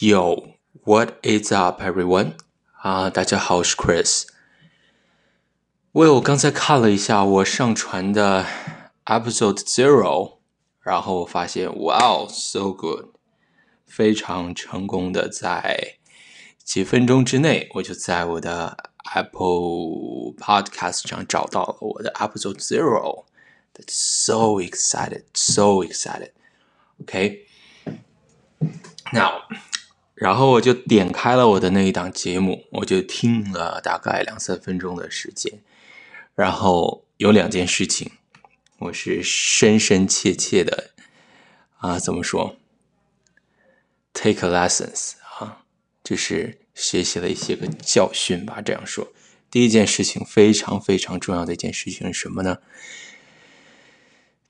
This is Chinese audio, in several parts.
Yo, what is up, everyone? 啊，大家好，我是 Chris。喂，我刚才看了一下我上传的 Episode Zero，然后我发现，Wow, so good，非常成功的在几分钟之内，我就在我的 Apple Podcast 上找到了我的 Episode Zero。That's so excited, so excited. OK, now. 然后我就点开了我的那一档节目，我就听了大概两三分钟的时间。然后有两件事情，我是深深切切的啊，怎么说？Take a lessons 啊，就是学习了一些个教训吧。这样说，第一件事情非常非常重要的一件事情是什么呢？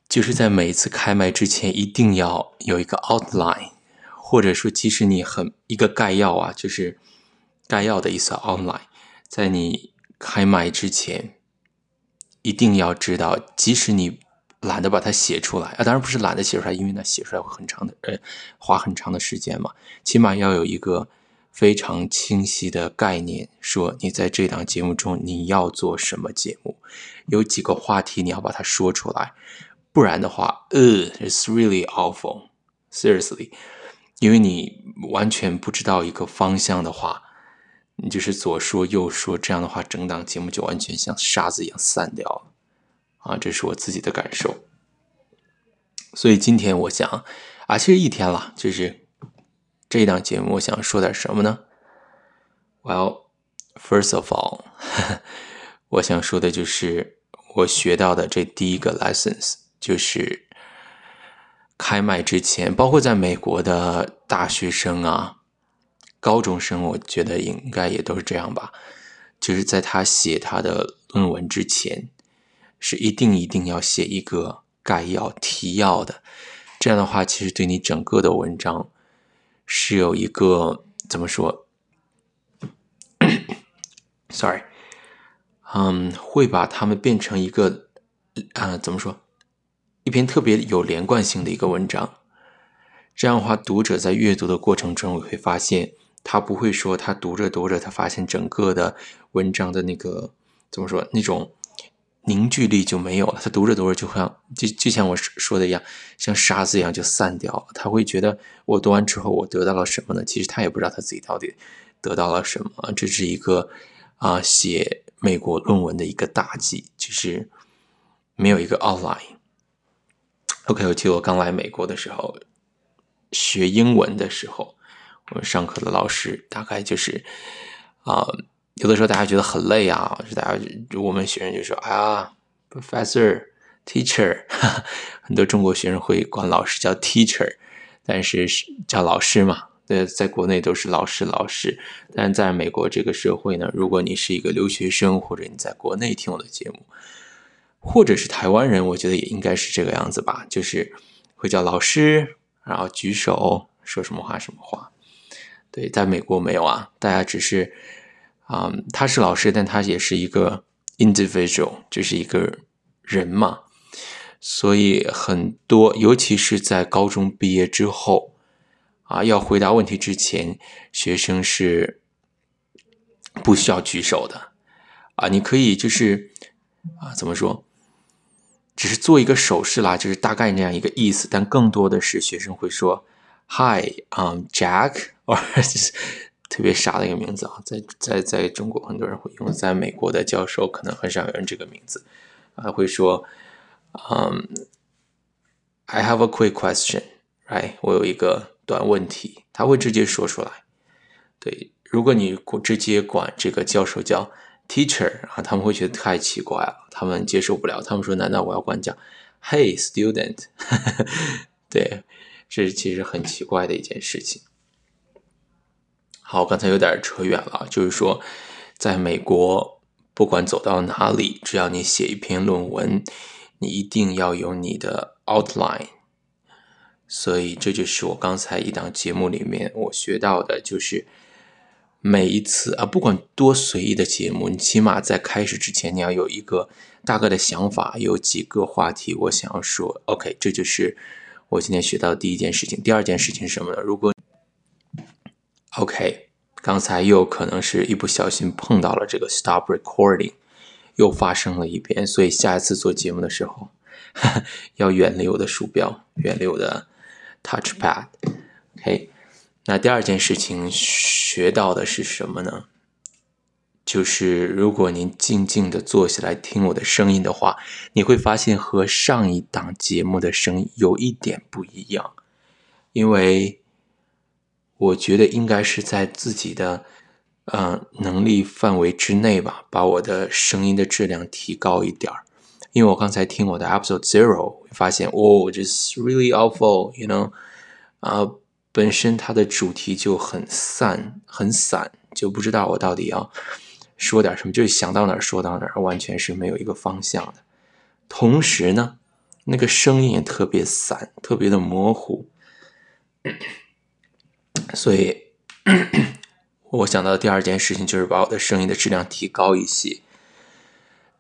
就是在每一次开麦之前，一定要有一个 outline。或者说，即使你很一个概要啊，就是概要的意思，online，在你开麦之前，一定要知道，即使你懒得把它写出来啊，当然不是懒得写出来，因为那写出来会很长的，呃，花很长的时间嘛。起码要有一个非常清晰的概念，说你在这档节目中你要做什么节目，有几个话题你要把它说出来，不然的话，呃，it's really awful，seriously。因为你完全不知道一个方向的话，你就是左说右说，这样的话，整档节目就完全像沙子一样散掉了。啊，这是我自己的感受。所以今天我想，啊，其实一天了，就是这一档节目，我想说点什么呢？Well, first of all，我想说的就是我学到的这第一个 lessons，就是。开麦之前，包括在美国的大学生啊、高中生，我觉得应该也都是这样吧。就是在他写他的论文之前，是一定一定要写一个概要、提要的。这样的话，其实对你整个的文章是有一个怎么说？Sorry，嗯，会把他们变成一个啊、怎么说？一篇特别有连贯性的一个文章，这样的话，读者在阅读的过程中，我会发现他不会说他读着读着，他发现整个的文章的那个怎么说，那种凝聚力就没有了。他读着读着就像就就像我说的一样，像沙子一样就散掉了。他会觉得我读完之后我得到了什么呢？其实他也不知道他自己到底得到了什么。这是一个啊，写美国论文的一个大忌，就是没有一个 outline。OK，我记得我刚来美国的时候，学英文的时候，我们上课的老师大概就是啊、有的时候大家觉得很累啊，就大家我们学生就说啊，Professor、Teacher，很多中国学生会管老师叫 Teacher，但是是叫老师嘛，对，在国内都是老师老师，但在美国这个社会呢，如果你是一个留学生或者你在国内听我的节目。或者是台湾人，我觉得也应该是这个样子吧，就是会叫老师，然后举手说什么话什么话。对，在美国没有啊，大家只是，嗯，他是老师，但他也是一个 individual，就是一个人嘛。所以很多，尤其是在高中毕业之后，啊，要回答问题之前，学生是不需要举手的，啊，你可以就是，啊，怎么说？只是做一个手势啦，就是大概那样一个意思，但更多的是学生会说 “Hi, um, Jack”，或者是特别傻的一个名字啊，在在在中国很多人会用，在美国的教授可能很少有人这个名字，啊，会说嗯、um,，“I have a quick question”，right？我有一个短问题，他会直接说出来。对，如果你直接管这个教授叫。Teacher 啊，他们会觉得太奇怪了，他们接受不了。他们说：“难道我要管讲，Hey student？” 对，这其实很奇怪的一件事情。好，刚才有点扯远了，就是说，在美国，不管走到哪里，只要你写一篇论文，你一定要有你的 outline。所以，这就是我刚才一档节目里面我学到的，就是。每一次啊，不管多随意的节目，你起码在开始之前，你要有一个大概的想法，有几个话题我想要说。OK，这就是我今天学到的第一件事情。第二件事情是什么呢？如果 OK，刚才又可能是一不小心碰到了这个 Stop Recording，又发生了一遍，所以下一次做节目的时候，呵 呵要远离我的鼠标，远离我的 Touchpad。OK，那第二件事情学到的是什么呢？就是如果您静静的坐下来听我的声音的话，你会发现和上一档节目的声音有一点不一样，因为我觉得应该是在自己的呃能力范围之内吧，把我的声音的质量提高一点儿。因为我刚才听我的 episode zero，发现哦，just really awful，you know，啊、呃，本身它的主题就很散很散，就不知道我到底要。说点什么，就想到哪儿说到哪儿，完全是没有一个方向的。同时呢，那个声音也特别散，特别的模糊。所以，我想到第二件事情就是把我的声音的质量提高一些。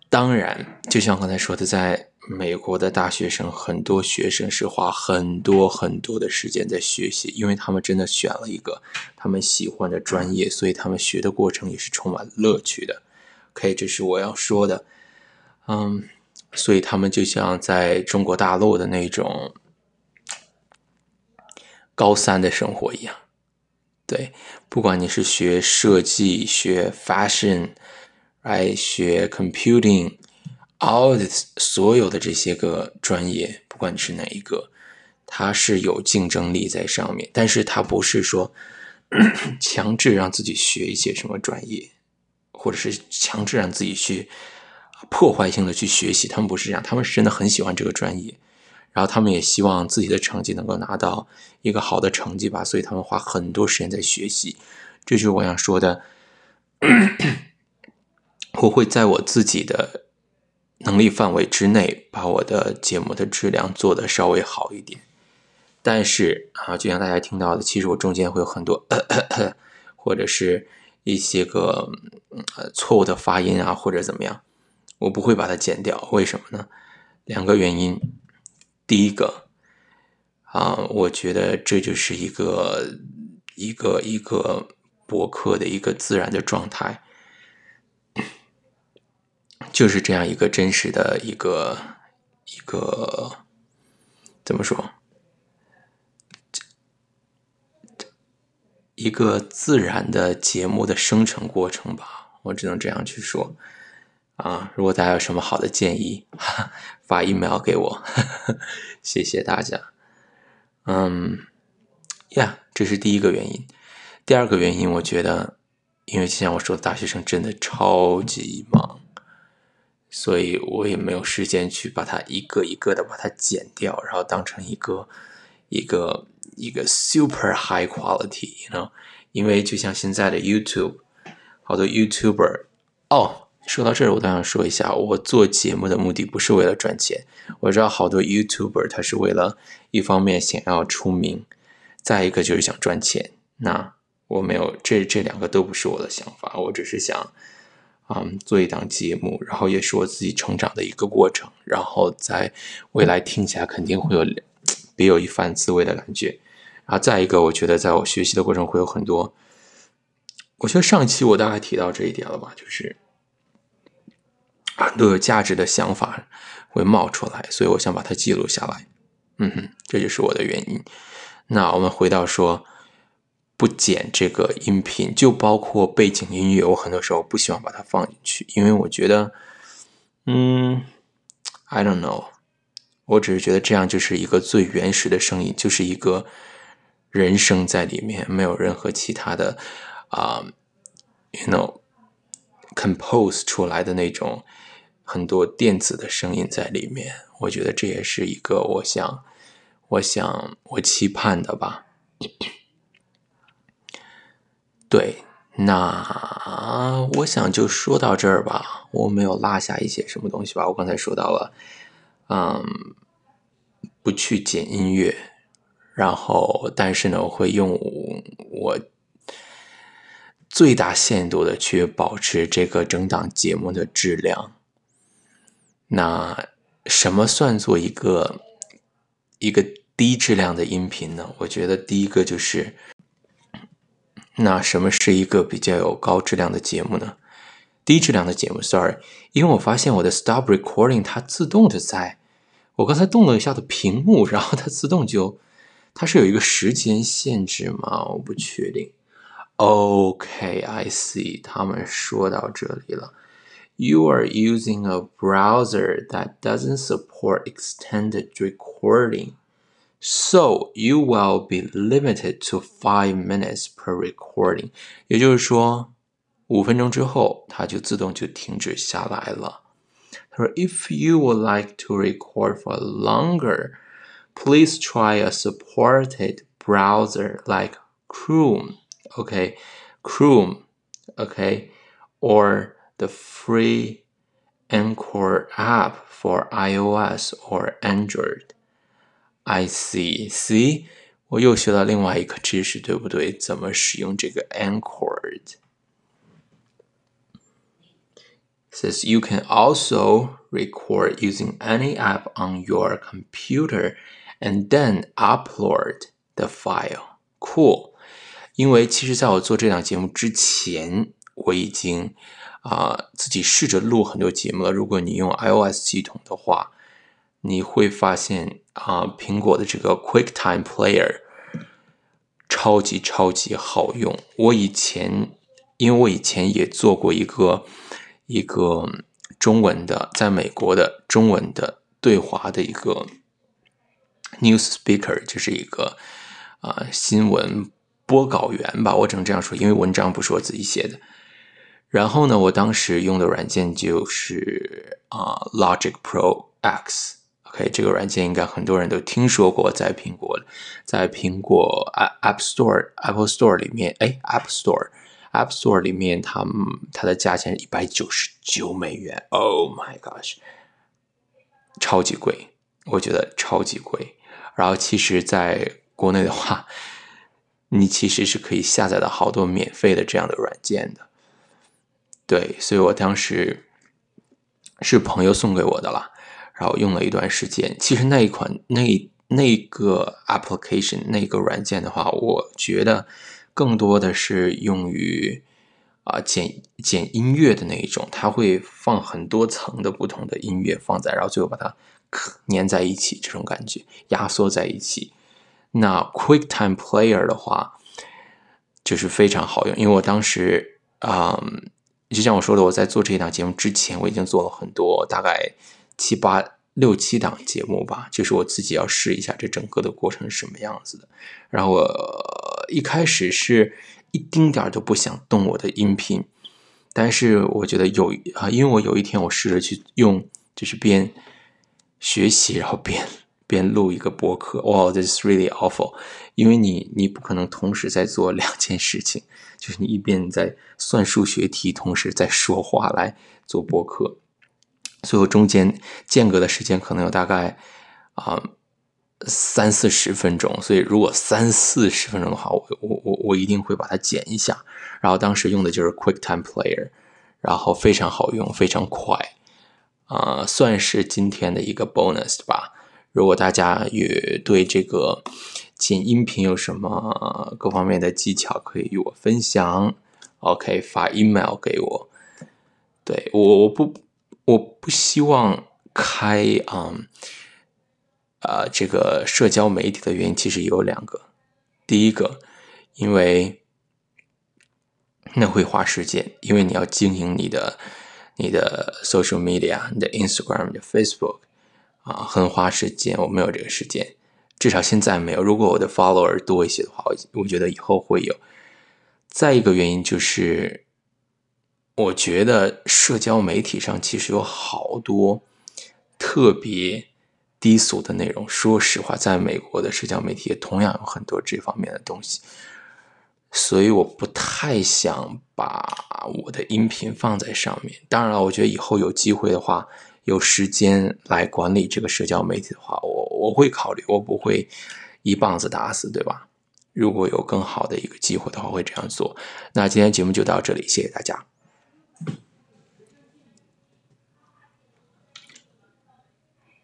当然，就像刚才说的，在。美国的大学生，很多学生是花很多很多的时间在学习，因为他们真的选了一个他们喜欢的专业，所以他们学的过程也是充满乐趣的。OK，这是我要说的。嗯，所以他们就像在中国大陆的那种高三的生活一样。对，不管你是学设计、学 fashion，来学 computing。All this 所有的这些个专业，不管你是哪一个，它是有竞争力在上面，但是它不是说 强制让自己学一些什么专业，或者是强制让自己去破坏性的去学习，他们不是这样，他们是真的很喜欢这个专业，然后他们也希望自己的成绩能够拿到一个好的成绩吧，所以他们花很多时间在学习，这就是我想说的，我会在我自己的。能力范围之内，把我的节目的质量做得稍微好一点。但是啊，就像大家听到的，其实我中间会有很多，咳咳咳或者是一些个呃错误的发音啊，或者怎么样，我不会把它剪掉。为什么呢？两个原因。第一个啊，我觉得这就是一个一个一个播客的一个自然的状态。就是这样一个真实的一个一个怎么说？一个自然的节目的生成过程吧，我只能这样去说。啊，如果大家有什么好的建议，哈 发 email 给我，谢谢大家。嗯，呀，这是第一个原因。第二个原因，我觉得，因为就像我说的，大学生真的超级忙。所以我也没有时间去把它一个一个的把它剪掉，然后当成一个一个一个 super high quality，you know？因为就像现在的 YouTube，好多 YouTuber，哦，说到这儿，我倒想说一下，我做节目的目的不是为了赚钱。我知道好多 YouTuber 他是为了一方面想要出名，再一个就是想赚钱。那我没有，这这两个都不是我的想法，我只是想。嗯，做一档节目，然后也是我自己成长的一个过程，然后在未来听起来肯定会有别有一番滋味的感觉。然后再一个，我觉得在我学习的过程会有很多，我觉得上一期我大概提到这一点了吧，就是很多有价值的想法会冒出来，所以我想把它记录下来。嗯哼，这就是我的原因。那我们回到说。不剪这个音频，就包括背景音乐，我很多时候不希望把它放进去，因为我觉得，嗯，I don't know，我只是觉得这样就是一个最原始的声音，就是一个人声在里面，没有任何其他的啊、，you know，compose 出来的那种很多电子的声音在里面，我觉得这也是一个我想，我想我期盼的吧。对，那我想就说到这儿吧。我没有落下一些什么东西吧？我刚才说到了，嗯，不去剪音乐，然后但是呢，我会用我最大限度的去保持这个整档节目的质量。那什么算作一个一个低质量的音频呢？我觉得第一个就是。那什么是一个比较有高质量的节目呢？低质量的节目，sorry，因为我发现我的 stop recording 它自动的在，我刚才动了一下的屏幕，然后它自动就，它是有一个时间限制吗？我不确定。OK，I see，他们说到这里了。You are using a browser that doesn't support extended recording. So you will be limited to five minutes per recording，也就是说，五分钟之后它就自动就停止下来了。他说，If you would like to record for longer, please try a supported browser like Chrome, OK, Chrome, OK, or the free Anchor app for iOS or Android. I see, see，我又学到另外一个知识，对不对？怎么使用这个 Anchor？Says you can also record using any app on your computer and then upload the file. Cool。因为其实在我做这档节目之前，我已经啊、自己试着录很多节目了。如果你用 iOS 系统的话，你会发现啊、苹果的这个 QuickTime Player 超级超级好用。我以前，因为我以前也做过一个一个中文的，在美国的中文的对话的一个 news speaker，就是一个啊、新闻播稿员吧，我只能这样说，因为文章不是我自己写的。然后呢，我当时用的软件就是啊、Logic Pro X。OK，这个软件应该很多人都听说过，在苹果，在苹果 App Store、Apple Store 里面，哎，App Store，App Store 里面它，它的价钱是一百九十九美元。Oh my gosh，超级贵，我觉得超级贵。然后其实在国内的话，你其实是可以下载到好多免费的这样的软件的。对，所以我当时是朋友送给我的啦。然后用了一段时间，其实那一款那那个 application 那个软件的话，我觉得更多的是用于啊、剪剪音乐的那一种，它会放很多层的不同的音乐放在，然后最后把它粘在一起，这种感觉压缩在一起。那 QuickTime Player 的话，就是非常好用，因为我当时啊、就像我说的，我在做这一档节目之前，我已经做了很多，大概。七八六七档节目吧，就是我自己要试一下这整个的过程是什么样子的。然后我一开始是一丁点儿都不想动我的音频，但是我觉得有啊，因为我有一天我试着去用，就是边学习然后边边录一个播客。哇，this is really awful！因为你你不可能同时在做两件事情，就是你一边在算数学题，同时在说话来做播客。最后中间间隔的时间可能有大概啊、三四十分钟，所以如果三四十分钟的话，我我我我一定会把它剪一下。然后当时用的就是 QuickTime Player，然后非常好用，非常快，啊、算是今天的一个 bonus 吧。如果大家也对这个剪音频有什么各方面的技巧，可以与我分享。OK，发 email 给我。对，我我不。我不希望开嗯啊、这个社交媒体的原因其实有两个，第一个，因为那会花时间，因为你要经营你的你的 social media，你的 Instagram、你的 Facebook 啊、很花时间，我没有这个时间，至少现在没有。如果我的 follower 多一些的话，我我觉得以后会有。再一个原因就是。我觉得社交媒体上其实有好多特别低俗的内容。说实话，在美国的社交媒体也同样有很多这方面的东西，所以我不太想把我的音频放在上面。当然了，我觉得以后有机会的话，有时间来管理这个社交媒体的话，我我会考虑，我不会一棒子打死，对吧？如果有更好的一个机会的话，会这样做。那今天节目就到这里，谢谢大家。